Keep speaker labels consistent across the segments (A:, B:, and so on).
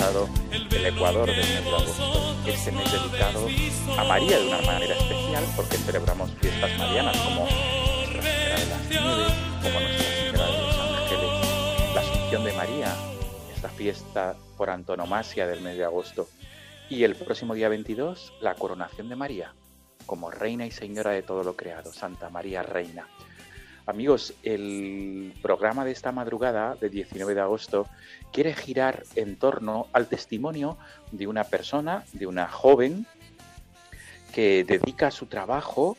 A: Atravesado el ecuador del mes de agosto, este mes dedicado a María de una manera especial porque celebramos fiestas marianas como Nuestra Señora de las Nieves, como Nuestra Señora de los Ángeles, la Asunción de María, esta fiesta por antonomasia del mes de agosto, y el próximo día 22 la coronación de María como Reina y Señora de todo lo creado, Santa María Reina. Amigos, el programa de esta madrugada, de 19 de agosto, quiere girar en torno al testimonio de una persona, de una joven, que dedica su trabajo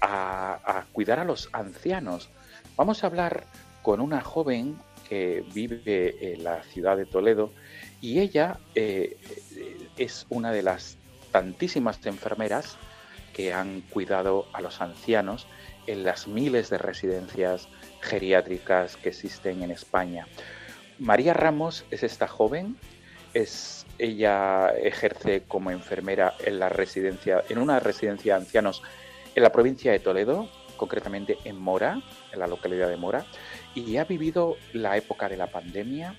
A: a, cuidar a los ancianos. Vamos a hablar con una joven que vive en la ciudad de Toledo y ella eh, es una de las tantísimas enfermeras que han cuidado a los ancianos en las miles de residencias geriátricas que existen en España. María Ramos es esta joven, es ella ejerce como enfermera en la residencia en una residencia de ancianos en la provincia de Toledo, concretamente en Mora, en la localidad de Mora, y ha vivido la época de la pandemia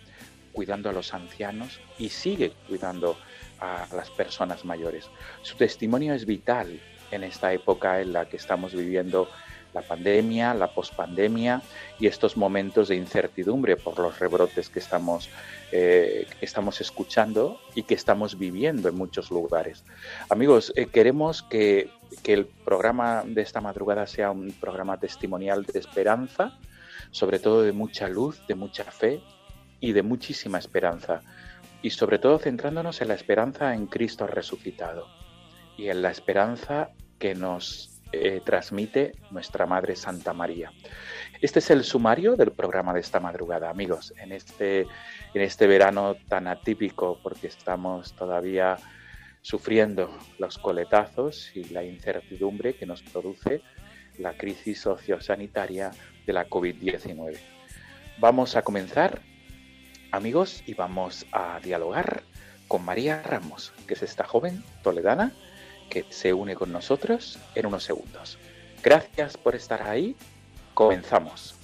A: cuidando a los ancianos y sigue cuidando a las personas mayores. Su testimonio es vital en esta época en la que estamos viviendo la pandemia, la pospandemia y estos momentos de incertidumbre por los rebrotes que estamos, eh, estamos escuchando y que estamos viviendo en muchos lugares. Amigos, eh, queremos que, que el programa de esta madrugada sea un programa testimonial de esperanza, sobre todo de mucha luz, de mucha fe y de muchísima esperanza. Y sobre todo centrándonos en la esperanza en Cristo resucitado y en la esperanza que nos eh, transmite nuestra Madre Santa María. Este es el sumario del programa de esta madrugada, amigos, en este, en este verano tan atípico porque estamos todavía sufriendo los coletazos y la incertidumbre que nos produce la crisis sociosanitaria de la COVID-19. Vamos a comenzar, amigos, y vamos a dialogar con María Ramos, que es esta joven toledana que se une con nosotros en unos segundos. Gracias por estar ahí. Comenzamos.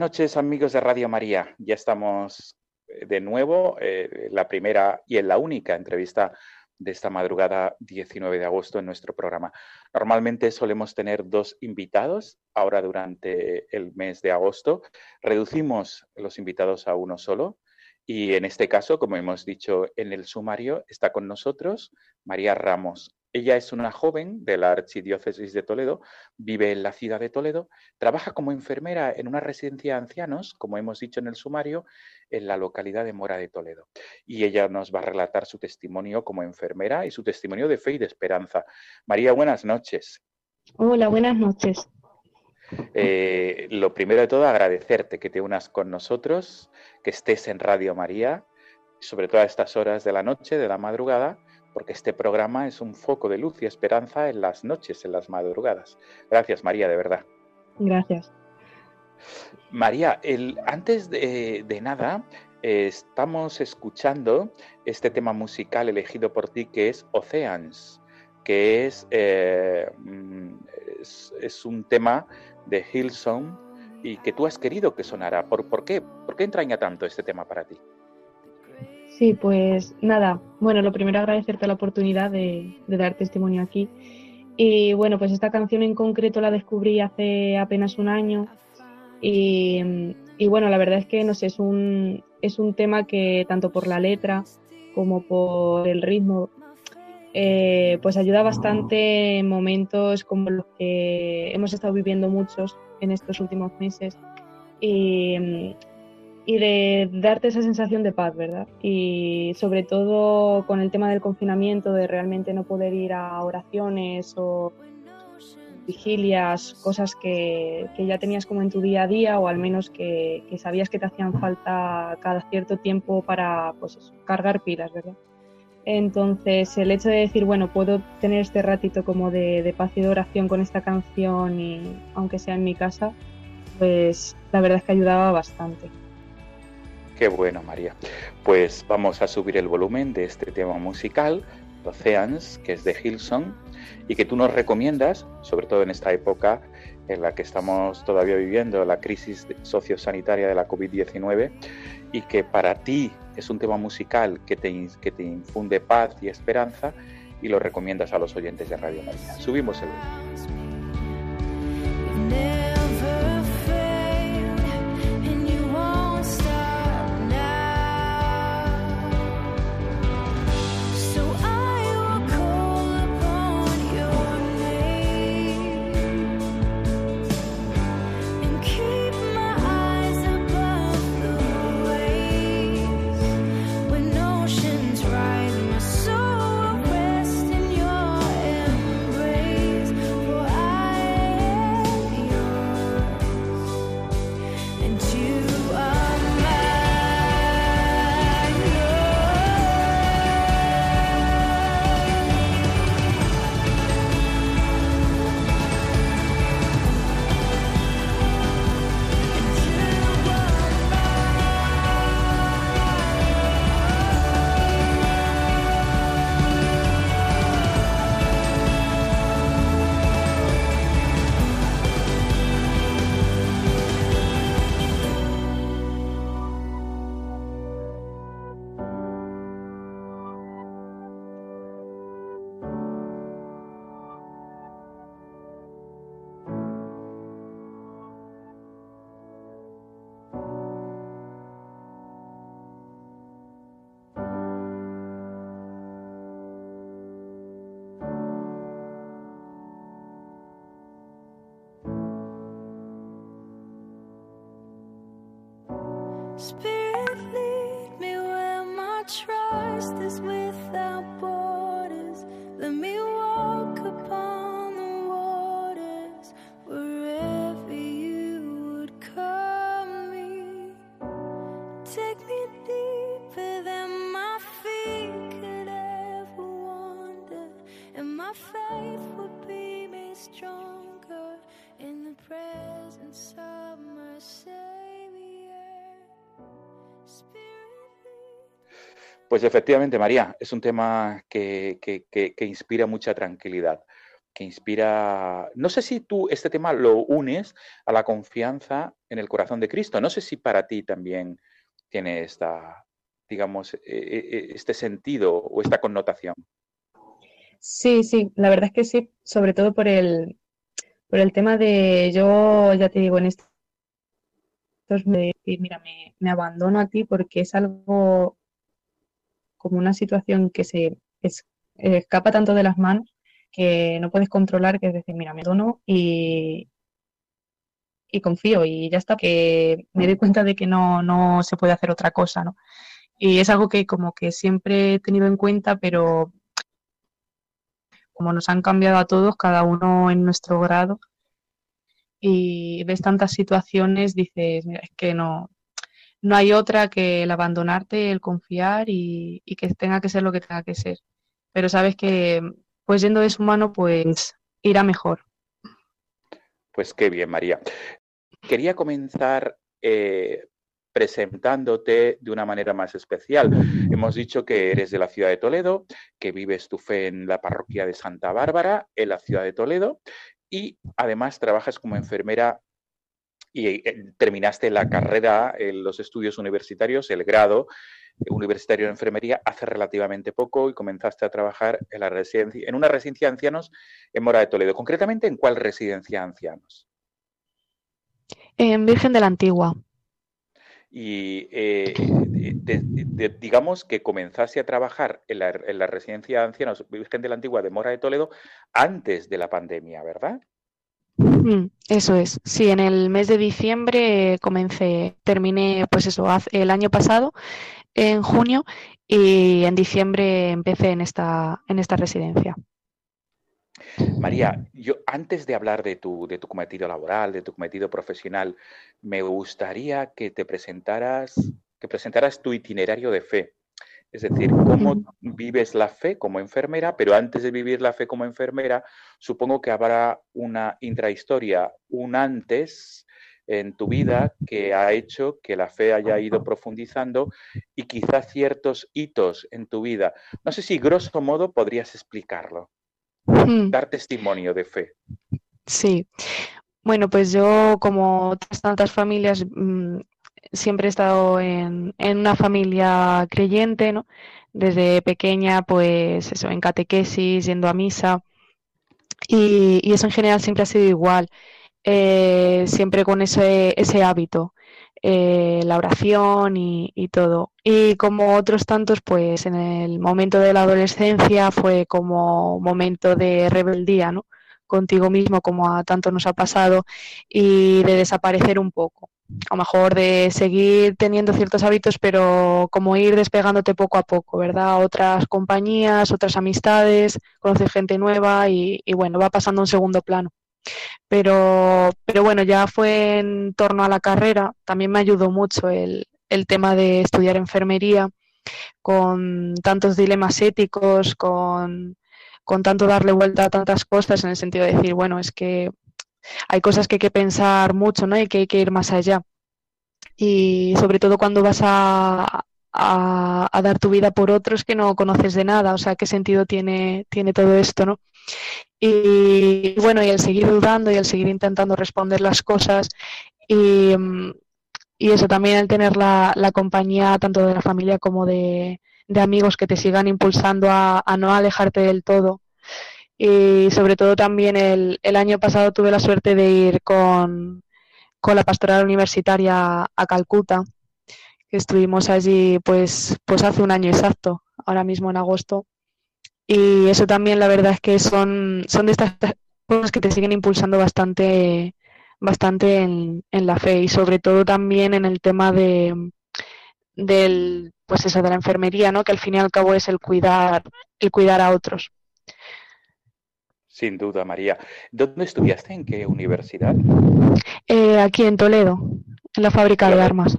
A: Noches amigos de Radio María. Ya estamos eh, de nuevo, eh, la primera y en la única entrevista de esta madrugada 19 de agosto en nuestro programa. Normalmente solemos tener dos invitados, ahora durante el mes de agosto reducimos los invitados a uno solo y en este caso, como hemos dicho en el sumario, está con nosotros María Ramos. Ella es una joven de la Archidiócesis de Toledo, vive en la ciudad de Toledo, trabaja como enfermera en una residencia de ancianos, como hemos dicho en el sumario, en la localidad de Mora de Toledo. Y ella nos va a relatar su testimonio como enfermera y su testimonio de fe y de esperanza. María, buenas noches.
B: Hola, buenas noches.
A: Eh, lo primero de todo, agradecerte que te unas con nosotros, que estés en Radio María, sobre todo a estas horas de la noche, de la madrugada, porque este programa es un foco de luz y esperanza en las noches, en las madrugadas. Gracias, María, de verdad.
B: Gracias.
A: María, el, antes de, nada, estamos escuchando este tema musical elegido por ti que es Oceans, que es, eh, mm, es, un tema de Hillsong y que tú has querido que sonara. ¿Por, ¿Por qué? ¿Por qué entraña tanto este tema para ti?
B: Sí, pues nada, bueno, lo primero agradecerte la oportunidad de, dar testimonio aquí. Y bueno, pues esta canción en concreto la descubrí hace apenas un año y, bueno, la verdad es que no sé, es un, es un tema que tanto por la letra como por el ritmo, eh, pues ayuda bastante en momentos como los que hemos estado viviendo muchos en estos últimos meses. Y, y de darte esa sensación de paz, ¿verdad? Y sobre todo con el tema del confinamiento, de realmente no poder ir a oraciones o vigilias, cosas que, ya tenías como en tu día a día o al menos que, sabías que te hacían falta cada cierto tiempo para pues cargar pilas, ¿verdad? Entonces el hecho de decir, bueno, puedo tener este ratito como de, de paz y de oración con esta canción y aunque sea en mi casa, pues la verdad es que ayudaba bastante.
A: Qué bueno, María. Pues vamos a subir el volumen de este tema musical, Oceans, que es de Hilson, y que tú nos recomiendas, sobre todo en esta época en la que estamos todavía viviendo la crisis sociosanitaria de la COVID-19, y que para ti es un tema musical que te, que te infunde paz y esperanza, y lo recomiendas a los oyentes de Radio María. Subimos el volumen. Spirit, lead me where my trust is without borders. Pues efectivamente, María, es un tema que, inspira mucha tranquilidad, que inspira... No sé si tú este tema lo unes a la confianza en el corazón de Cristo. No sé si para ti también tiene esta, digamos, e, e, e, este sentido o esta connotación.
B: Sí, sí, la verdad es que sí, sobre todo por el, por el tema de, yo ya te digo, en estos me mira, me, me abandono a ti porque es algo como una situación que se escapa tanto de las manos que no puedes controlar, que es decir, mira, me dono y, confío y ya está, que me doy cuenta de que no, no se puede hacer otra cosa, ¿no? Y es algo que como que siempre he tenido en cuenta, pero como nos han cambiado a todos, cada uno en nuestro grado, y ves tantas situaciones, dices, mira, es que no, no hay otra que el abandonarte, el confiar y, que tenga que ser lo que tenga que ser. Pero sabes que, pues yendo de su mano, pues irá mejor.
A: Pues qué bien, María. Quería comenzar eh, presentándote de una manera más especial. Hemos dicho que eres de la ciudad de Toledo, que vives tu fe en la parroquia de Santa Bárbara, en la ciudad de Toledo, y además trabajas como enfermera y eh, terminaste la carrera en los estudios universitarios, el grado universitario de enfermería hace relativamente poco y comenzaste a trabajar en, la residencia, en una residencia de ancianos en Mora de Toledo. Concretamente, ¿en cuál residencia de ancianos?
B: En Virgen de la Antigua.
A: Y eh, digamos que comenzaste a trabajar en la, residencia de ancianos Virgen de la Antigua de Mora de Toledo antes de la pandemia, ¿verdad?
B: Mm, eso es. Sí, en el mes de diciembre comencé, terminé, pues eso, el año pasado, en junio, y en diciembre empecé en esta, en esta residencia.
A: María, yo antes de hablar de tu, de tu cometido laboral, de tu cometido profesional, me gustaría que te presentaras, que presentaras tu itinerario de fe. Es decir, cómo vives la fe como enfermera, pero antes de vivir la fe como enfermera, supongo que habrá una intrahistoria, un antes en tu vida que ha hecho que la fe haya ido profundizando y quizá ciertos hitos en tu vida. No sé si grosso modo podrías explicarlo. Mm. dar testimonio de fe.
B: Sí. Bueno, pues yo, como tantas familias, mm, siempre he estado en, una familia creyente, ¿no? Desde pequeña, pues eso, en catequesis, yendo a misa. Y, eso en general siempre ha sido igual, eh, siempre con ese, ese hábito. Eh, la oración y, todo. Y como otros tantos, pues en el momento de la adolescencia fue como momento de rebeldía, ¿no? Contigo mismo, como a tanto nos ha pasado, y de desaparecer un poco. A lo mejor de seguir teniendo ciertos hábitos, pero como ir despegándote poco a poco, ¿verdad? Otras compañías, otras amistades, conocer gente nueva y, y bueno, va pasando a un segundo plano. Pero, pero bueno, ya fue en torno a la carrera, también me ayudó mucho el, el tema de estudiar enfermería, con tantos dilemas éticos, con, con tanto darle vuelta a tantas cosas, en el sentido de decir, bueno, es que hay cosas que hay que pensar mucho, ¿no? Y que hay que ir más allá. Y sobre todo cuando vas a, a, a, dar tu vida por otros que no conoces de nada, o sea, qué sentido tiene, tiene todo esto, ¿no? Y bueno, y el seguir dudando y el seguir intentando responder las cosas y, eso también el tener la, compañía tanto de la familia como de, amigos que te sigan impulsando a, no alejarte del todo. Y sobre todo también el, el año pasado tuve la suerte de ir con, con la pastoral universitaria a Calcuta, que estuvimos allí pues, pues hace un año exacto, ahora mismo en agosto. Y eso también la verdad es que son, son de estas cosas que te siguen impulsando bastante, bastante en, la fe y sobre todo también en el tema de del pues eso de la enfermería, ¿no? Que al fin y al cabo es el cuidar, el cuidar a otros.
A: Sin duda, María. ¿Dónde estudiaste? ¿En qué universidad?
B: Eh, aquí en Toledo, en la fábrica de armas.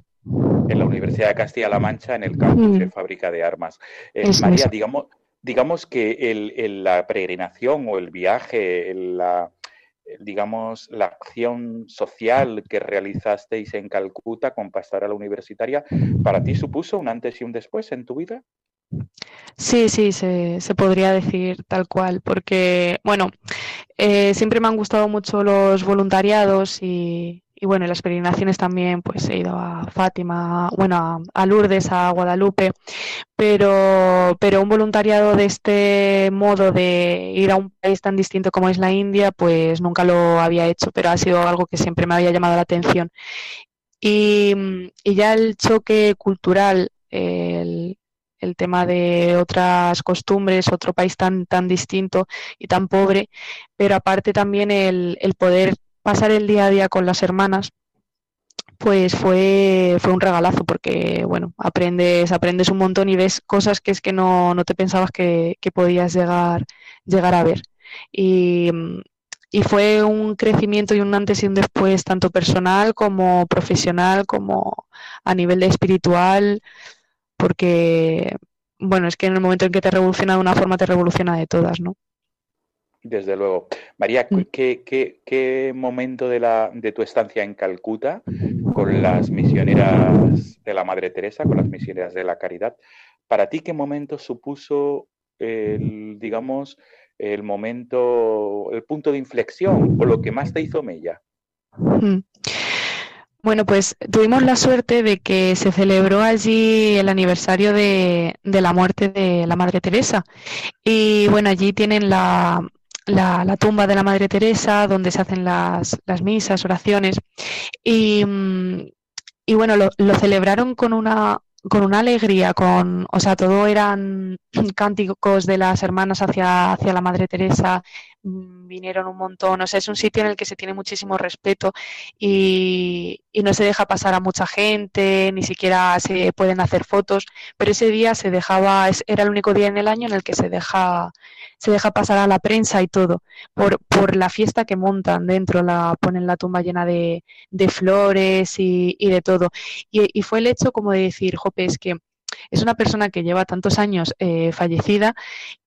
A: En la Universidad de Castilla-La Mancha, en el campus de mm. fábrica de armas. Eh, María, digamos, digamos que el, la peregrinación o el viaje, la, digamos, la acción social que realizasteis en Calcuta con Pastoral Universitaria, ¿para ti supuso un antes y un después en tu vida?
B: Sí, sí, se, podría decir tal cual, porque, bueno, eh, siempre me han gustado mucho los voluntariados y, y bueno, las peregrinaciones también, pues he ido a Fátima, bueno, a, Lourdes, a Guadalupe, pero, pero un voluntariado de este modo de ir a un país tan distinto como es la India, pues nunca lo había hecho, pero ha sido algo que siempre me había llamado la atención. Y, y ya el choque cultural, el, el tema de otras costumbres, otro país tan, tan distinto y tan pobre, pero aparte también el, el poder pasar el día a día con las hermanas, pues fue, fue un regalazo porque, bueno, aprendes, aprendes un montón y ves cosas que es que no, no te pensabas que, podías llegar, llegar a ver. Y, y, fue un crecimiento y un antes y un después, tanto personal como profesional, como a nivel espiritual, porque, bueno, es que en el momento en que te revoluciona de una forma, te revoluciona de todas, ¿no?
A: Desde luego. María, mm. ¿qué, momento de, la, de tu estancia en Calcuta con las misioneras de la Madre Teresa, con las misioneras de la Caridad, para ti qué momento supuso el, digamos, el momento, el punto de inflexión o lo que más te hizo mella?
B: Bueno, pues tuvimos la suerte de que se celebró allí el aniversario de, la muerte de la Madre Teresa. Y bueno, allí tienen la, tumba de la Madre Teresa, donde se hacen las, las misas, oraciones. Y, mm, bueno, lo, celebraron con una, alegría, con, o sea, todo eran cánticos de las hermanas hacia, la Madre Teresa, vinieron un montón, o sea, es un sitio en el que se tiene muchísimo respeto y, no se deja pasar a mucha gente, ni siquiera se pueden hacer fotos, pero ese día se dejaba, era el único día en el año en el que se deja se deja pasar a la prensa y todo, por, por la fiesta que montan dentro, la ponen la tumba llena de, flores y, de todo. Y, y, fue el hecho como de decir, Jope, es que es una persona que lleva tantos años eh, fallecida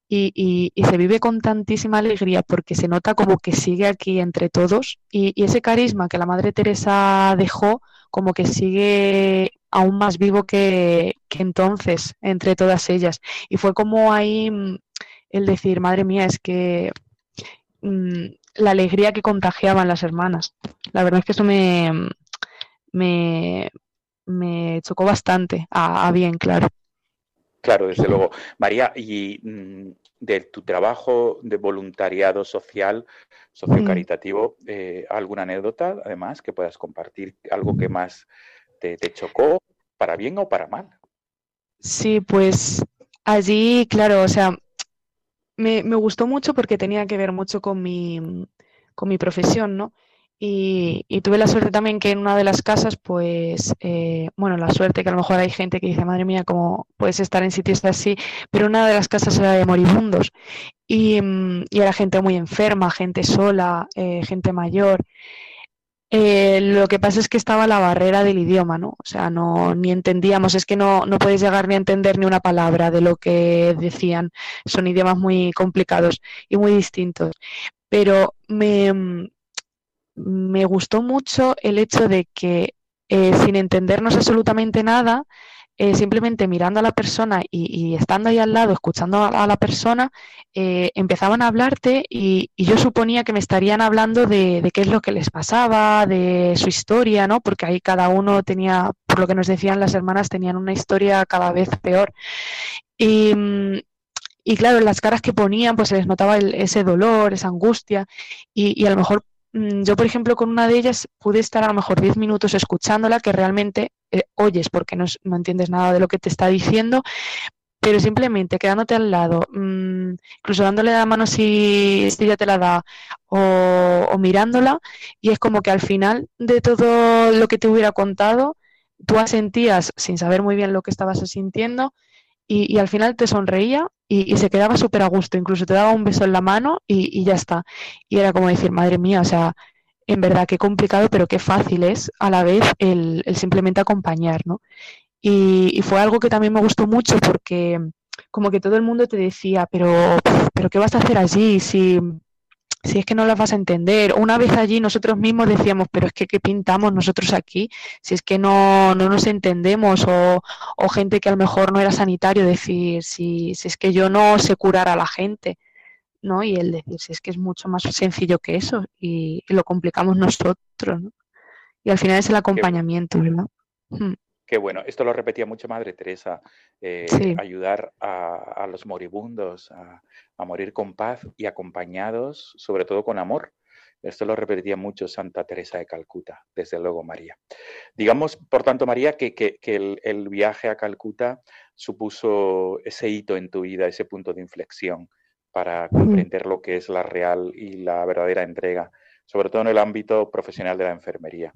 B: y, y, y, se vive con tantísima alegría porque se nota como que sigue aquí entre todos y, ese carisma que la Madre Teresa dejó como que sigue aún más vivo que, entonces entre todas ellas. Y fue como ahí mm, el decir, madre mía, es que mm, la alegría que contagiaban las hermanas. La verdad es que eso me, me, me chocó bastante, a, bien, claro.
A: Claro, desde luego. María, y mm, de tu trabajo de voluntariado social, sociocaritativo, eh, ¿alguna anécdota, además, que puedas compartir? ¿Algo que más te, te chocó, para bien o para mal?
B: Sí, pues allí, claro, o sea, me, me, gustó mucho porque tenía que ver mucho con mi, con mi profesión, ¿no? Y, tuve la suerte también que en una de las casas, pues, eh, bueno, la suerte que a lo mejor hay gente que dice, madre mía, ¿cómo puedes estar en sitios así? Pero una de las casas era de moribundos y, mm, y era gente muy enferma, gente sola, eh, gente mayor. Eh, lo que pasa es que estaba la barrera del idioma, ¿no? O sea, no ni entendíamos, es que no, no puedes llegar ni a entender ni una palabra de lo que decían. Son idiomas muy complicados y muy distintos. Pero me, me gustó mucho el hecho de que eh, sin entendernos absolutamente nada, eh, simplemente mirando a la persona y, estando ahí al lado, escuchando a, la persona, eh, empezaban a hablarte y, yo suponía que me estarían hablando de, qué es lo que les pasaba, de su historia, ¿no? Porque ahí cada uno tenía, por lo que nos decían las hermanas, tenían una historia cada vez peor. Y, y claro, las caras que ponían, pues se les notaba ese dolor, esa angustia, y, y a lo mejor yo, por ejemplo, con una de ellas pude estar a lo mejor 10 minutos escuchándola, que realmente eh, oyes porque no, no, entiendes nada de lo que te está diciendo, pero simplemente quedándote al lado, mmm, incluso dándole la mano si, si ya te la da, o, o, mirándola, y es como que al final de todo lo que te hubiera contado, tú asentías sin saber muy bien lo que estabas sintiendo, y, y al final te sonreía y, se quedaba súper a gusto, incluso te daba un beso en la mano y, ya está. Y era como decir, madre mía, o sea, en verdad qué complicado, pero qué fácil es a la vez el, simplemente acompañar, ¿no? Y, fue algo que también me gustó mucho porque como que todo el mundo te decía, pero, pero ¿qué vas a hacer allí si si es que no las vas a entender. Una vez allí nosotros mismos decíamos, pero es que ¿qué pintamos nosotros aquí? Si es que no, no nos entendemos o, o, gente que a lo mejor no era sanitario decir, si, si es que yo no sé curar a la gente, ¿no? Y él decir, si es que es mucho más sencillo que eso y, y lo complicamos nosotros, ¿no? y al final es el acompañamiento, ¿verdad?
A: Mm. Qué bueno, esto lo repetía mucho Madre Teresa, eh, ayudar a, los moribundos a, morir con paz y acompañados, sobre todo con amor. Esto lo repetía mucho Santa Teresa de Calcuta, desde luego María. Digamos, por tanto, María, que, el, viaje a Calcuta supuso ese hito en tu vida, ese punto de inflexión para comprender lo que es la real y la verdadera entrega, sobre todo en el ámbito profesional de la enfermería.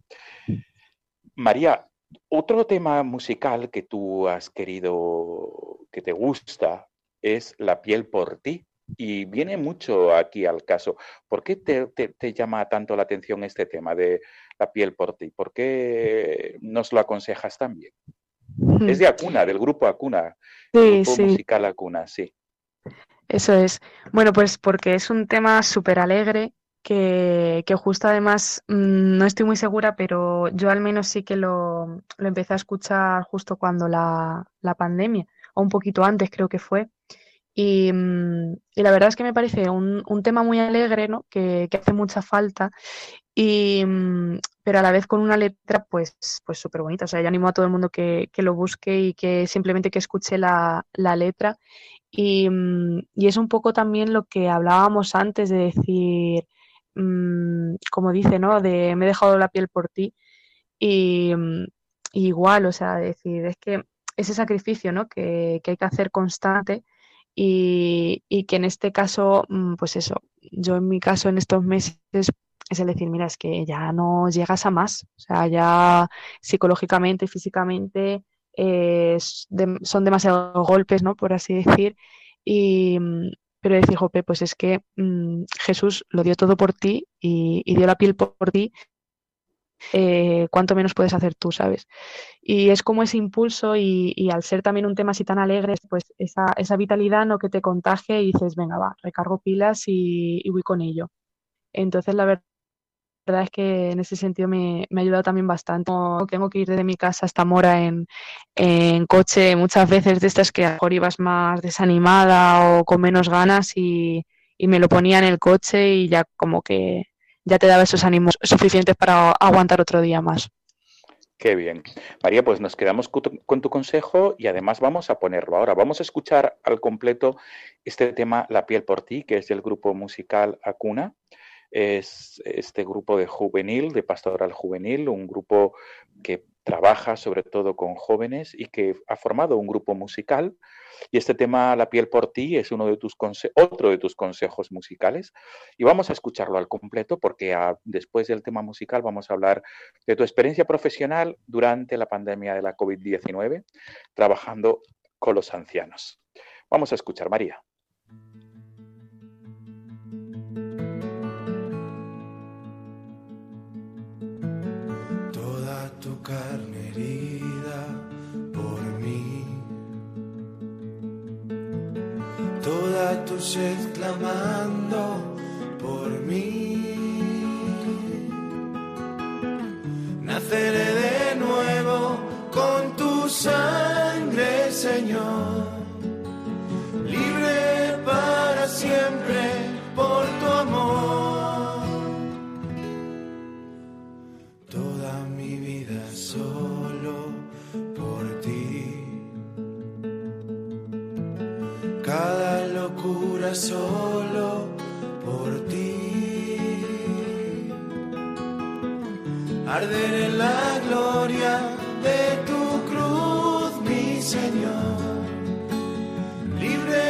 A: María, otro tema musical que tú has querido, que te gusta, es La piel por ti. Y viene mucho aquí al caso. ¿Por qué te, llama tanto la atención este tema de La piel por ti? ¿Por qué nos lo aconsejas también? Es de Acuna, del grupo Acuna, sí, grupo musical Acuna, sí.
B: Eso es. Bueno, pues porque es un tema súper alegre que, justo además, mm, no estoy muy segura, pero yo al menos sí que lo, empecé a escuchar justo cuando la, pandemia, o un poquito antes creo que fue. Y, mm, la verdad es que me parece un, tema muy alegre, ¿no? Que, hace mucha falta, y, mm, pero a la vez con una letra pues pues súper bonita. O sea, yo animo a todo el mundo que, lo busque y que simplemente que escuche la, la letra. Y, y, es un poco también lo que hablábamos antes de decir, Mm, como dice, ¿no? De me he dejado la piel por ti. Y, mm, igual, o sea, decir, es que ese sacrificio, ¿no? Que, hay que hacer constante y, que en este caso, mm, pues eso, yo en mi caso en estos meses es el decir, mira, es que ya no llegas a más, o sea, ya psicológicamente, físicamente, eh, son demasiados golpes, ¿no? Por así decir, y, pero decir, Jope, pues es que mm, Jesús lo dio todo por ti y, dio la piel por, ti, eh, cuánto menos puedes hacer tú, ¿sabes? Y es como ese impulso y, al ser también un tema así tan alegre, pues esa, esa vitalidad no que te contagie y dices, venga, va, recargo pilas y, y voy con ello. Entonces, la verdad verdad es que en ese sentido me, ha ayudado también bastante. tengo que ir desde mi casa hasta Mora en, coche, muchas veces de estas que a lo mejor ibas más desanimada o con menos ganas y, me lo ponía en el coche y ya como que ya te daba esos ánimos suficientes para aguantar otro día más.
A: Qué bien. María, pues nos quedamos con tu consejo y además vamos a ponerlo ahora. Vamos a escuchar al completo este tema La piel por ti, que es del grupo musical Acuna es este grupo de juvenil, de pastoral juvenil, un grupo que trabaja sobre todo con jóvenes y que ha formado un grupo musical. Y este tema, La piel por ti, es uno de tus otro de tus consejos musicales. Y vamos a escucharlo al completo porque después del tema musical vamos a hablar de tu experiencia profesional durante la pandemia de la COVID-19, trabajando con los ancianos. Vamos a escuchar, María.
C: Toda tu sed clamando por mí. Naceré de nuevo con tu sangre, Señor. La gloria de tu cruz, mi Señor. Libre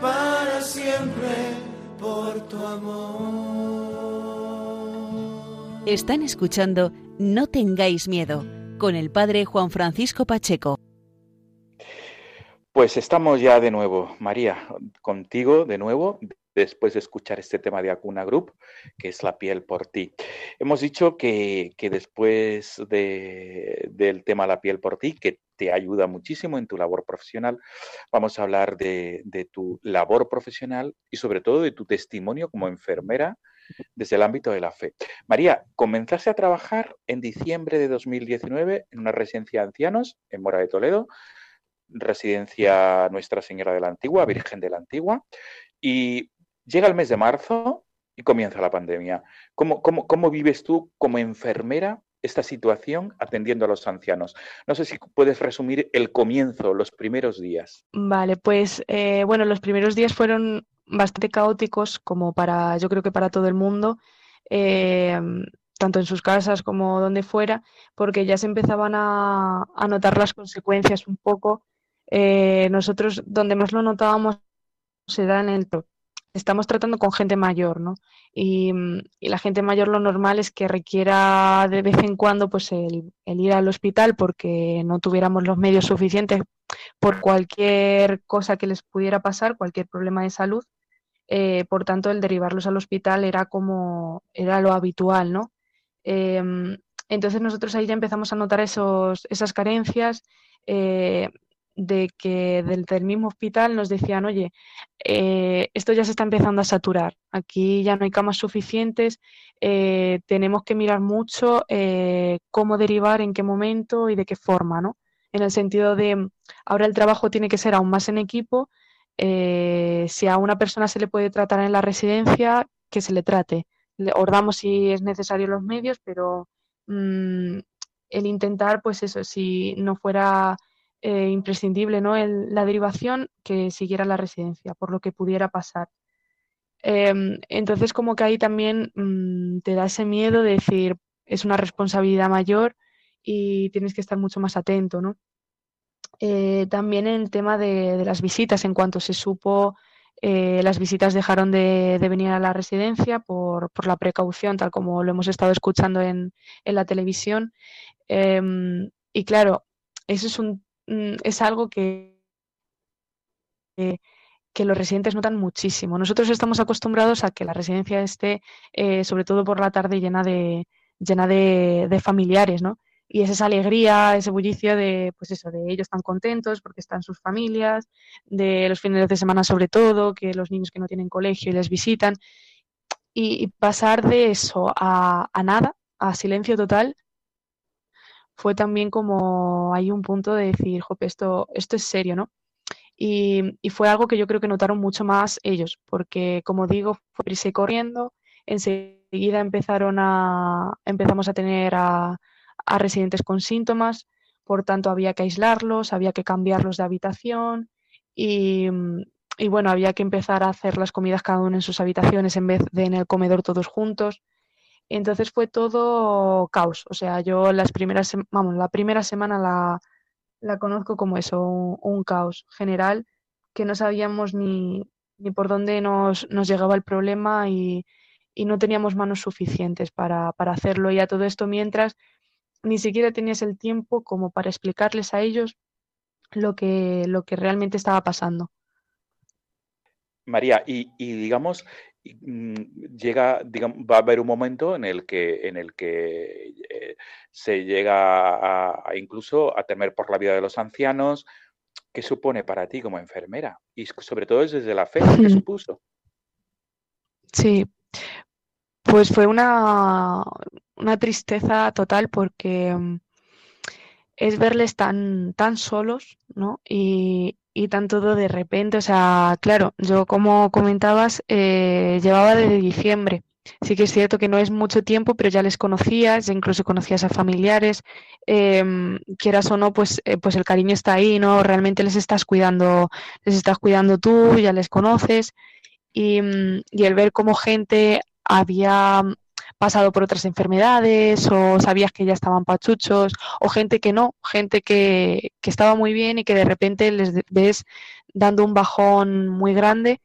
C: para siempre por tu amor.
D: Están escuchando No tengáis miedo con el Padre Juan Francisco Pacheco.
A: Pues estamos ya de nuevo, María, contigo de nuevo, después de escuchar este tema de Acuna Group, que es la piel por ti. Hemos dicho que, después del tema La piel por ti, que te ayuda muchísimo en tu labor profesional, vamos a hablar de, de tu labor profesional y sobre todo de tu testimonio como enfermera desde el ámbito de la fe. María, comenzaste a trabajar en diciembre de 2019 en una residencia de ancianos en Mora de Toledo residencia Nuestra Señora de la Antigua, Virgen de la Antigua, y llega el mes de marzo y comienza la pandemia. ¿Cómo, vives tú como enfermera esta situación atendiendo a los ancianos. No sé si puedes resumir el comienzo, los primeros días.
B: Vale, pues eh, bueno, los primeros días fueron bastante caóticos como para, yo creo que para todo el mundo, eh, tanto en sus casas como donde fuera, porque ya se empezaban a, notar las consecuencias un poco. Eh, nosotros donde más lo notábamos se da en el estamos tratando con gente mayor, ¿no? Y, la gente mayor lo normal es que requiera de vez en cuando pues el, ir al hospital porque no tuviéramos los medios suficientes por cualquier cosa que les pudiera pasar, cualquier problema de salud. Eh, por tanto, el derivarlos al hospital era como era lo habitual, ¿no? Em, entonces nosotros ahí ya empezamos a notar esos, esas carencias. Eh, de que del, mismo hospital nos decían, oye, eh, esto ya se está empezando a saturar, aquí ya no hay camas suficientes, eh, tenemos que mirar mucho eh, cómo derivar, en qué momento y de qué forma, ¿no? En el sentido de, ahora el trabajo tiene que ser aún más en equipo, si a una persona se le puede tratar en la residencia, que se le trate. Le ordamos si es necesario los medios, pero mm, el intentar, pues eso, si no fuera eh, imprescindible ¿no? la derivación que siguiera la residencia, por lo que pudiera pasar. Em, entonces, como que ahí también mm, te da ese miedo de decir, es una responsabilidad mayor y tienes que estar mucho más atento, ¿no? Eh, también el tema de, las visitas, en cuanto se supo, eh, las visitas dejaron de, venir a la residencia por, la precaución, tal como lo hemos estado escuchando en, en la televisión. Em, y claro, eso es un es algo que, que, los residentes notan muchísimo. Nosotros estamos acostumbrados a que la residencia esté, eh, sobre todo por la tarde, llena de, llena de, familiares, ¿no? Y es esa alegría, ese bullicio de, pues eso, de ellos están contentos porque están sus familias, de los fines de semana sobre todo, que los niños que no tienen colegio y les visitan. Y, pasar de eso a, a nada, a silencio total, fue también como hay un punto de decir, jope, esto, esto es serio, ¿no? Y, fue algo que yo creo que notaron mucho más ellos, porque como digo, fue prisa corriendo, enseguida empezaron a, empezamos a tener a, residentes con síntomas, por tanto había que aislarlos, había que cambiarlos de habitación y bueno, había que empezar a hacer las comidas cada uno en sus habitaciones en vez de en el comedor todos juntos. Entonces fue todo caos. O sea, yo las primeras, vamos, la primera semana la, la conozco como eso, un, caos general, que no sabíamos ni, ni por dónde nos, nos, llegaba el problema y, y no teníamos manos suficientes para, para, hacerlo. Y a todo esto mientras ni siquiera tenías el tiempo como para explicarles a ellos lo que, lo que realmente estaba pasando.
A: María, y, digamos, llega, digamos, va a haber un momento en el que, en el que eh, se llega a, incluso a temer por la vida de los ancianos. ¿Qué supone para ti como enfermera? Y sobre todo desde la fe, ¿qué supuso?
B: Sí, pues fue una, una tristeza total porque mm, es verles tan, tan solos, ¿no? Y, y tan todo de repente. O sea, claro, yo como comentabas, eh, llevaba desde diciembre. Sí que es cierto que no es mucho tiempo, pero ya les conocías, ya incluso conocías a familiares, em, quieras o no, pues, eh, pues el cariño está ahí, ¿no? Realmente les estás cuidando, les estás cuidando tú, ya les conoces. Y, mm, y el ver cómo gente había pasado por otras enfermedades o sabías que ya estaban pachuchos o gente que no, gente que, estaba muy bien y que de repente les ves dando un bajón muy grande,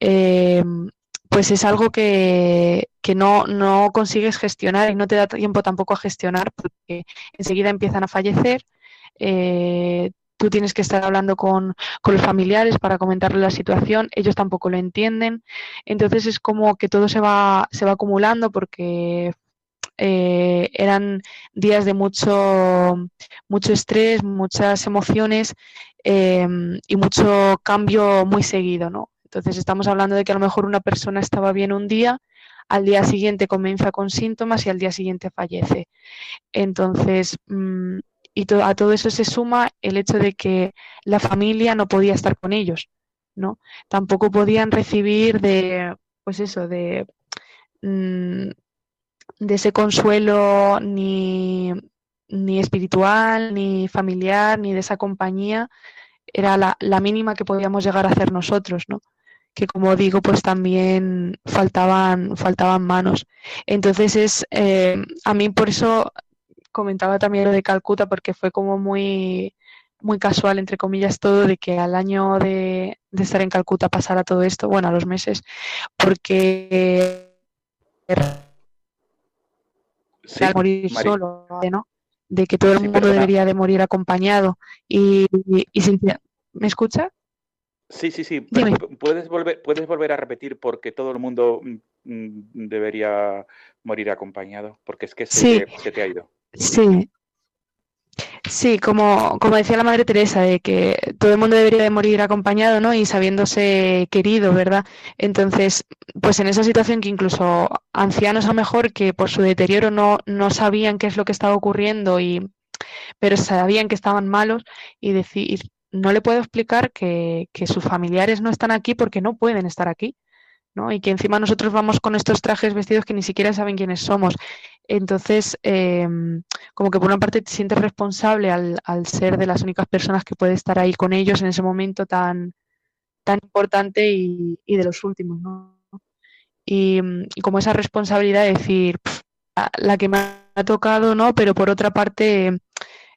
B: em, pues es algo que, no, no, consigues gestionar y no te da tiempo tampoco a gestionar porque enseguida empiezan a fallecer. Eh, tú tienes que estar hablando con, los familiares para comentarles la situación, ellos tampoco lo entienden, entonces es como que todo se va, se va acumulando porque eh, eran días de mucho, mucho estrés, muchas emociones em, y mucho cambio muy seguido, ¿no? Entonces estamos hablando de que a lo mejor una persona estaba bien un día, al día siguiente comienza con síntomas y al día siguiente fallece. Entonces, mm, y a todo eso se suma el hecho de que la familia no podía estar con ellos, ¿no? Tampoco podían recibir de, pues eso, de, mm, de ese consuelo ni, ni espiritual, ni familiar, ni de esa compañía, era la, la, mínima que podíamos llegar a hacer nosotros, ¿no? Que como digo, pues también faltaban, faltaban manos. Entonces es, eh, a mí por eso comentaba también lo de Calcuta, porque fue como muy, muy casual, entre comillas, todo de que al año de, de estar en Calcuta pasara todo esto, bueno, a los meses, porque
A: Sí,
B: morir
A: Mari-
B: solo, ¿no? De que todo el
A: Sí,
B: mundo
A: perdona.
B: debería de morir acompañado. Y, y, ¿me escucha?
A: Sí, sí, sí.
B: Dime.
A: pu- ¿Puedes volver, puedes volver a repetir porque todo el mundo mm, mm, debería morir acompañado? Porque es que se,
B: Sí.
A: te, se te ha ido.
B: Sí. Sí, como, como decía la Madre Teresa, de que todo el mundo debería de morir acompañado, ¿no? Y sabiéndose querido, ¿verdad? Entonces, pues en esa situación que incluso ancianos a lo mejor que por su deterioro no, no sabían qué es lo que estaba ocurriendo y pero sabían que estaban malos y decir, no le puedo explicar que, que sus familiares no están aquí porque no pueden estar aquí, Y que encima nosotros vamos con estos trajes vestidos que ni siquiera saben quiénes somos. Entonces, eh, como que por una parte te sientes responsable al, al, ser de las únicas personas que puede estar ahí con ellos en ese momento tan, tan importante y, y de los últimos, ¿no? Y, y, como esa responsabilidad de decir, la, que me ha tocado, ¿no? Pero por otra parte,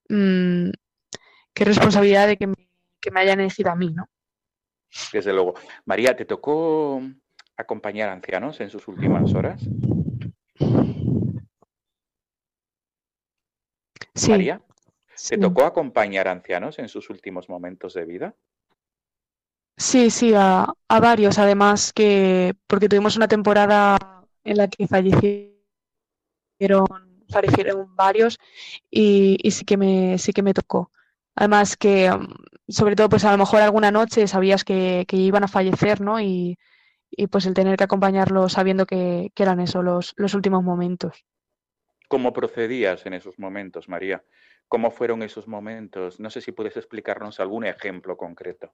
B: mmm, qué responsabilidad de que que me hayan elegido a mí, ¿no?
A: Desde luego. María, ¿te tocó acompañar a ancianos en sus últimas horas?
B: Sí.
A: María, ¿te
B: sí.
A: tocó acompañar a ancianos en sus últimos momentos de vida?
B: Sí, sí, a, a, varios, además que porque tuvimos una temporada en la que fallecieron, fallecieron varios y, y sí que me sí que me tocó. Además que sobre todo pues a lo mejor alguna noche sabías que, que iban a fallecer, ¿no? Y, y, pues el tener que acompañarlos sabiendo que, que eran eso, los, los últimos momentos.
A: ¿Cómo procedías en esos momentos, María? ¿Cómo fueron esos momentos? No sé si puedes explicarnos algún ejemplo concreto.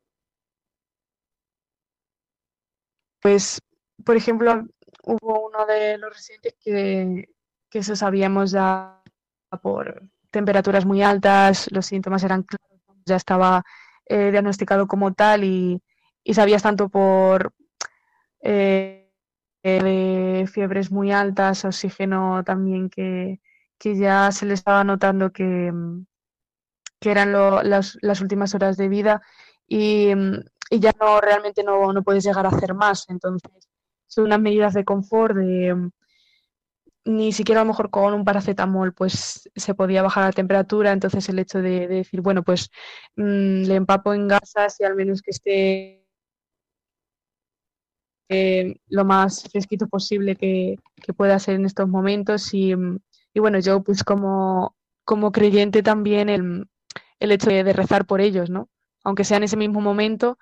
B: Pues, por ejemplo, hubo uno de los residentes que, que eso sabíamos ya por temperaturas muy altas, los síntomas eran claros, ya estaba eh, diagnosticado como tal y, y sabías tanto por eh, de fiebres muy altas, oxígeno también que, que ya se le estaba notando que, que eran las, las, últimas horas de vida y, y ya no realmente no, no, puedes llegar a hacer más. Entonces, son unas medidas de confort de ni siquiera a lo mejor con un paracetamol pues se podía bajar la temperatura, entonces el hecho de, de decir, bueno, pues le empapo en gasas y al menos que esté eh, lo más fresquito posible que, que, pueda ser en estos momentos y, y bueno, yo pues como, como creyente también el, el hecho de, rezar por ellos, ¿no? Aunque sea en ese mismo momento,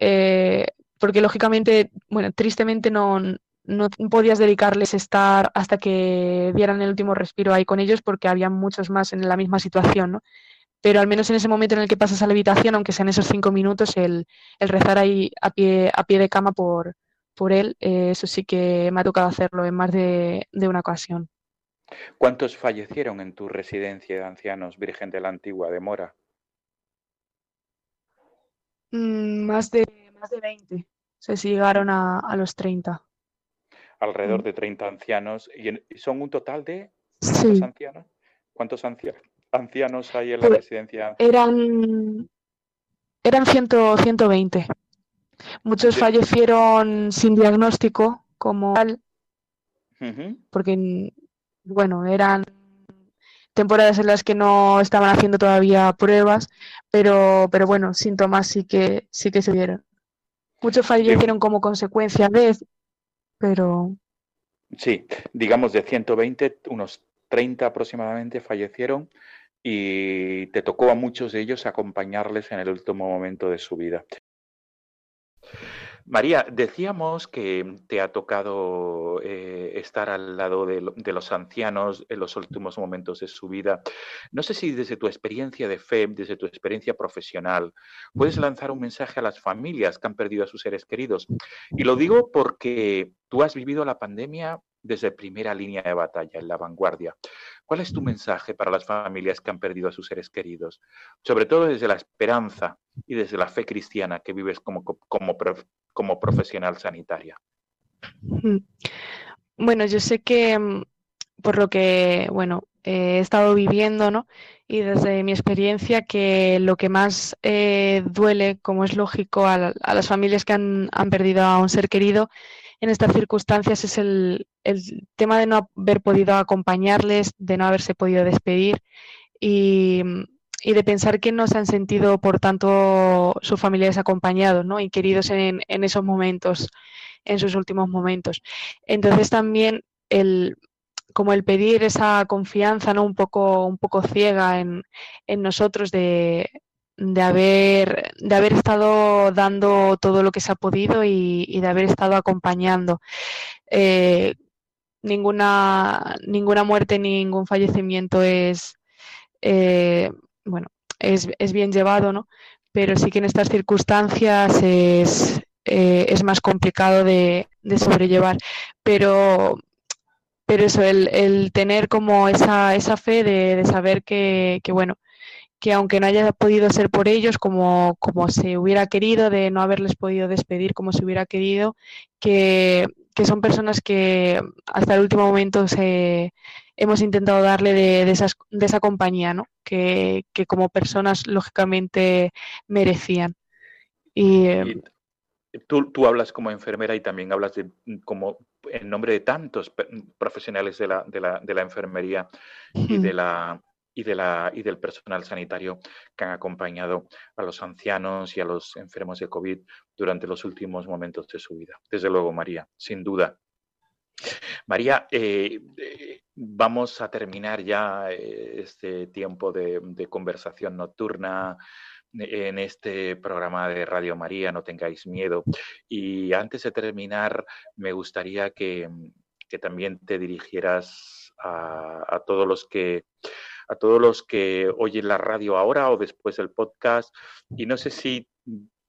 B: eh, porque lógicamente, bueno, tristemente no, no podías dedicarles estar hasta que dieran el último respiro ahí con ellos porque había muchos más en la misma situación, ¿no? Pero al menos en ese momento en el que pasas a la habitación, aunque sean esos cinco minutos, el, el rezar ahí a pie, a pie de cama por, por él, eh, eso sí que me ha tocado hacerlo en más de, de, una ocasión.
A: ¿Cuántos fallecieron en tu residencia de ancianos Virgen de la Antigua de Mora?
B: Mm, más, de, más de 20. Se llegaron a, a los 30
A: alrededor mm. de 30 ancianos. ¿Y son un total de
B: sí.
A: cuántos ancianos? ¿Cuántos ancianos, ancianos hay en la
B: pues
A: residencia?
B: Eran, eran 100, 120. Muchos
A: Sí.
B: fallecieron sin diagnóstico como tal, porque, bueno, eran temporadas en las que no estaban haciendo todavía pruebas, pero, pero bueno, síntomas sí que, sí que se dieron. Muchos fallecieron como consecuencia de, pero
A: Sí, digamos de 120, unos 30 aproximadamente fallecieron y te tocó a muchos de ellos acompañarles en el último momento de su vida. María, decíamos que te ha tocado eh, estar al lado de, de los ancianos en los últimos momentos de su vida. No sé si desde tu experiencia de fe, desde tu experiencia profesional, puedes lanzar un mensaje a las familias que han perdido a sus seres queridos. Y lo digo porque tú has vivido la pandemia desde primera línea de batalla, en la vanguardia. ¿Cuál es tu mensaje para las familias que han perdido a sus seres queridos? Sobre todo desde la esperanza y desde la fe cristiana que vives como, como, como profesional sanitaria.
B: Bueno, yo sé que mm, por lo que, bueno, he estado viviendo, ¿no? Y desde mi experiencia que lo que más eh, duele, como es lógico, a, las familias que han, perdido a un ser querido en estas circunstancias es el, tema de no haber podido acompañarles, de no haberse podido despedir y, de pensar que no se han sentido, por tanto, sus familiares acompañados ¿no? y queridos en, en esos momentos, en sus últimos momentos. Entonces también el como el pedir esa confianza, ¿no? Un poco, un poco ciega en, nosotros de, haber, de haber estado dando todo lo que se ha podido y, de haber estado acompañando. Eh, ninguna, ninguna muerte, ningún fallecimiento es, eh, bueno, es, bien llevado, ¿no? Pero sí que en estas circunstancias es, eh, es más complicado de, de sobrellevar. Pero pero eso, el, tener como esa, esa fe de, saber que, bueno, que aunque no haya podido ser por ellos como, como se hubiera querido, de no haberles podido despedir como se hubiera querido, que, son personas que hasta el último momento se, hemos intentado darle de, esas, de esa compañía, ¿no? que, como personas lógicamente merecían. Y,
A: em, Tú, tú, hablas como enfermera y también hablas de, mm, como en nombre de tantos profesionales de la, de la, de la enfermería y, de la, y, de la, y del personal sanitario que han acompañado a los ancianos y a los enfermos de COVID durante los últimos momentos de su vida. Desde luego, María, sin duda. María, eh, eh, vamos a terminar ya eh, este tiempo de, de conversación nocturna en este programa de Radio María, no tengáis miedo. Y antes de terminar, me gustaría que, también te dirigieras a, todos los que a todos los que oyen la radio ahora o después del podcast. Y no sé si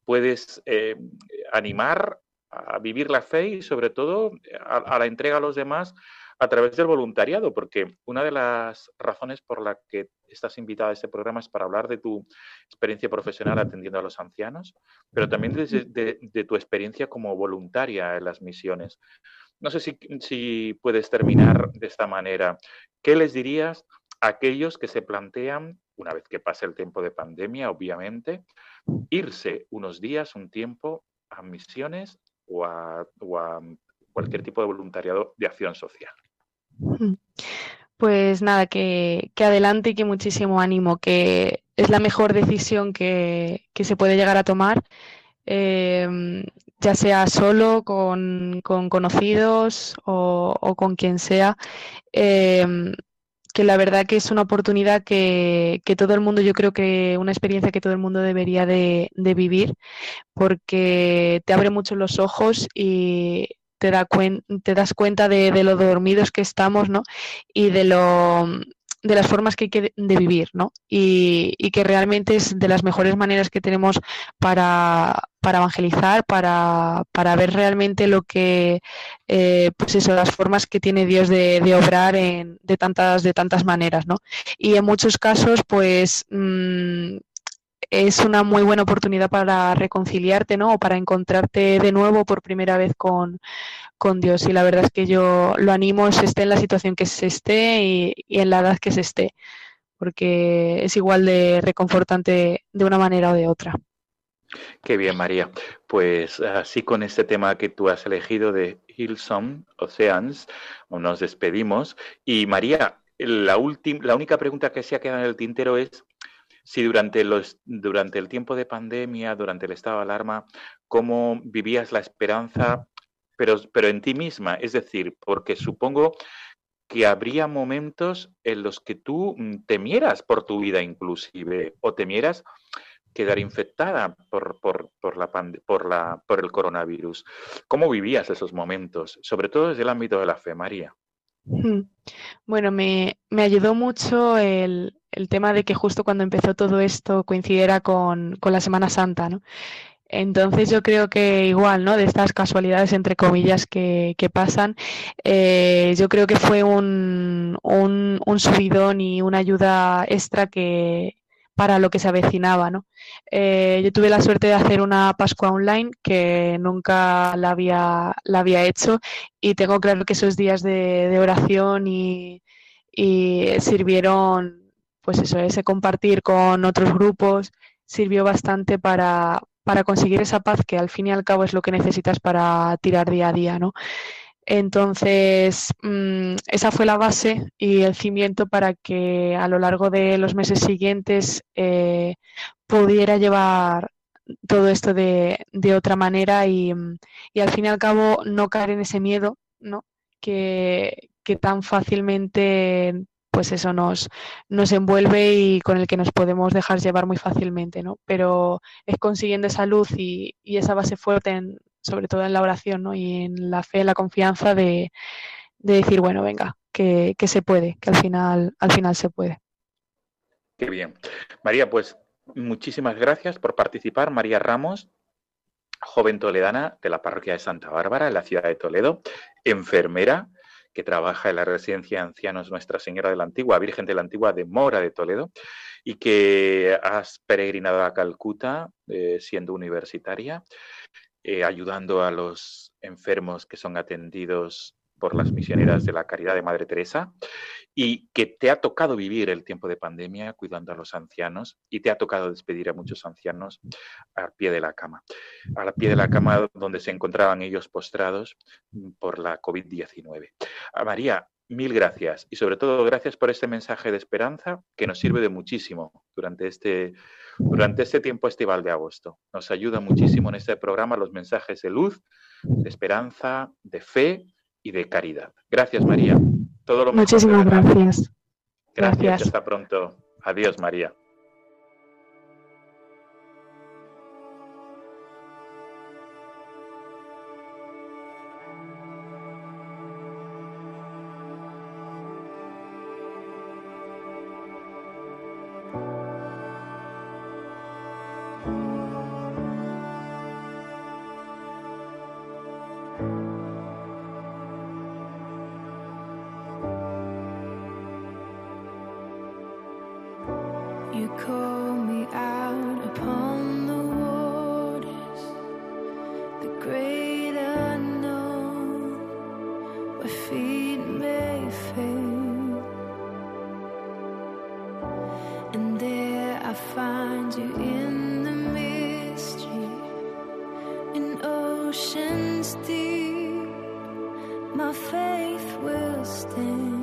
A: puedes eh, animar a vivir la fe y sobre todo a, la entrega a los demás a través del voluntariado, porque una de las razones por la que estás invitada a este programa es para hablar de tu experiencia profesional atendiendo a los ancianos, pero también de, tu experiencia como voluntaria en las misiones. No sé si, si puedes terminar de esta manera. ¿Qué les dirías aquellos que se plantean, una vez que pase el tiempo de pandemia, obviamente, irse unos días, un tiempo a misiones o a, cualquier tipo de voluntariado de acción social?
B: Pues nada, que, adelante y que muchísimo ánimo, que es la mejor decisión que, se puede llegar a tomar, em, ya sea solo, con, conocidos o, con quien sea. Em, que la verdad que es una oportunidad que, todo el mundo, yo creo que una experiencia que todo el mundo debería de, de vivir, porque te abre mucho los ojos y te, da te das cuenta de, lo dormidos que estamos, ¿no? Y de lo de las formas que hay que de vivir, ¿no? Y, que realmente es de las mejores maneras que tenemos para, evangelizar, para, ver realmente lo que, eh, pues eso, las formas que tiene Dios de, obrar en, de, tantas, de tantas maneras, ¿no? Y en muchos casos, pues, mm, es una muy buena oportunidad para reconciliarte, ¿no? O para encontrarte de nuevo por primera vez con, Dios. Y la verdad es que yo lo animo, se esté en la situación que se esté y, en la edad que se esté, porque es igual de reconfortante de una manera o de otra.
A: Qué bien, María. Pues así con este tema que tú has elegido de Hillsong Oceans, nos despedimos. Y María, la, la única pregunta que se ha quedado en el tintero es si durante, los, durante el tiempo de pandemia, durante el estado de alarma, cómo vivías la esperanza, pero, pero en ti misma. Es decir, porque supongo que habría momentos en los que tú mm, temieras por tu vida inclusive o temieras quedar infectada por, por, por, la, por, la, por el coronavirus. ¿Cómo vivías esos momentos? Sobre todo desde el ámbito de la fe, María.
B: Hmm. Bueno, me, me ayudó mucho el, el tema de que justo cuando empezó todo esto coincidiera con, la Semana Santa, ¿no? Entonces yo creo que igual, ¿no? De estas casualidades entre comillas que, pasan, eh, yo creo que fue un, un, un, subidón y una ayuda extra que para lo que se avecinaba, ¿no? Eh, yo tuve la suerte de hacer una Pascua online que nunca la había, la había hecho y tengo claro que esos días de, de oración y, y sirvieron, pues eso, ese compartir con otros grupos, sirvió bastante para, para conseguir esa paz que al fin y al cabo es lo que necesitas para tirar día a día, ¿no? Entonces, mmm, esa fue la base y el cimiento para que a lo largo de los meses siguientes eh, pudiera llevar todo esto de, otra manera y, al fin y al cabo no caer en ese miedo, ¿no? Que tan fácilmente pues eso nos, nos envuelve y con el que nos podemos dejar llevar muy fácilmente, ¿no? Pero es consiguiendo esa luz y, y esa base fuerte, en, sobre todo en la oración, ¿no? Y en la fe, la confianza de, de decir, bueno, venga, que, que, se puede, que al final, al final se puede.
A: Qué bien. María, pues muchísimas gracias por participar. María Ramos, joven toledana de la parroquia de Santa Bárbara, en la ciudad de Toledo, enfermera, que trabaja en la residencia de ancianos Nuestra Señora de la Antigua, Virgen de la Antigua de Mora de Toledo, y que has peregrinado a Calcuta eh, siendo universitaria, eh, ayudando a los enfermos que son atendidos por las misioneras de la Caridad de Madre Teresa y que te ha tocado vivir el tiempo de pandemia cuidando a los ancianos y te ha tocado despedir a muchos ancianos al pie de la cama, al pie de la cama donde se encontraban ellos postrados por la COVID-19. A María, mil gracias y sobre todo gracias por este mensaje de esperanza que nos sirve de muchísimo durante este, durante este tiempo estival de agosto. Nos ayuda muchísimo en este programa los mensajes de luz, de esperanza, de fe y de caridad. Gracias, María. Todo lo
B: Muchísimas gracias.
A: gracias. Gracias. Hasta pronto. Adiós, María.
E: in oceans deep, my faith will stand.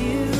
E: you.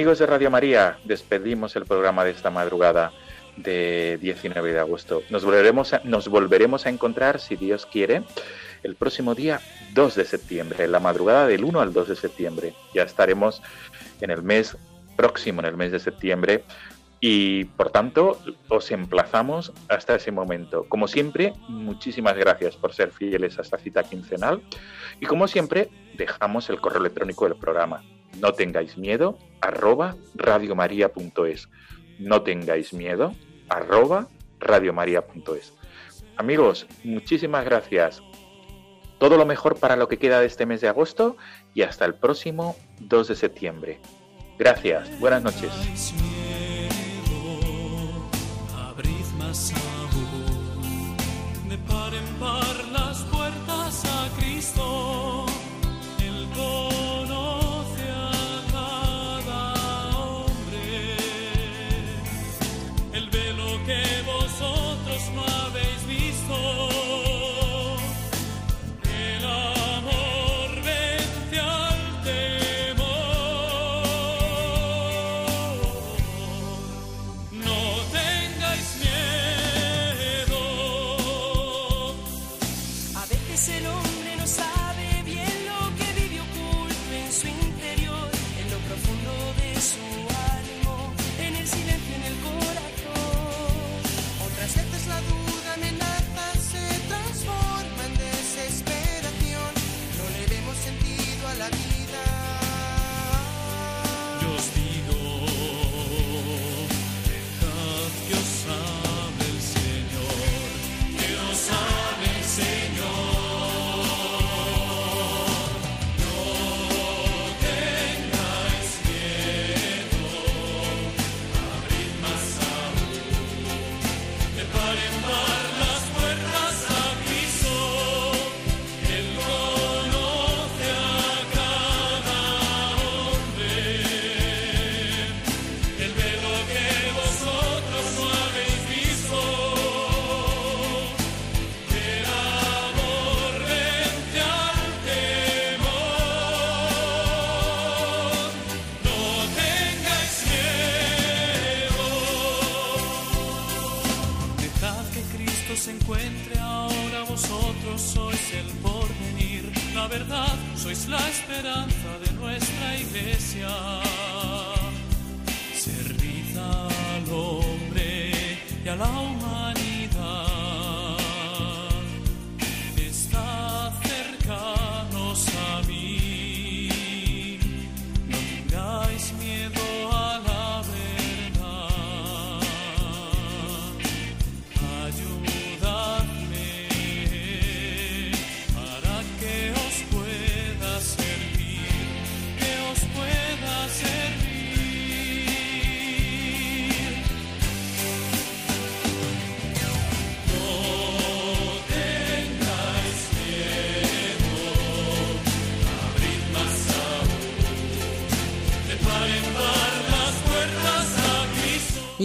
D: Amigos de Radio María, despedimos el programa de esta madrugada de 19 de agosto. Nos volveremos a, nos volveremos a encontrar, si Dios quiere, el próximo día 2 de septiembre, en la madrugada del 1 al 2 de septiembre. Ya estaremos en el mes próximo, en el mes de septiembre, y por tanto os emplazamos hasta ese momento. Como siempre, muchísimas gracias por ser fieles a esta cita quincenal y como siempre dejamos el correo electrónico del programa. No tengáis miedo, arroba radiomaria.es. No tengáis miedo, arroba radiomaria.es. Amigos, muchísimas gracias. Todo lo mejor para lo que queda de este mes de agosto y hasta el próximo 2 de septiembre. Gracias, buenas noches.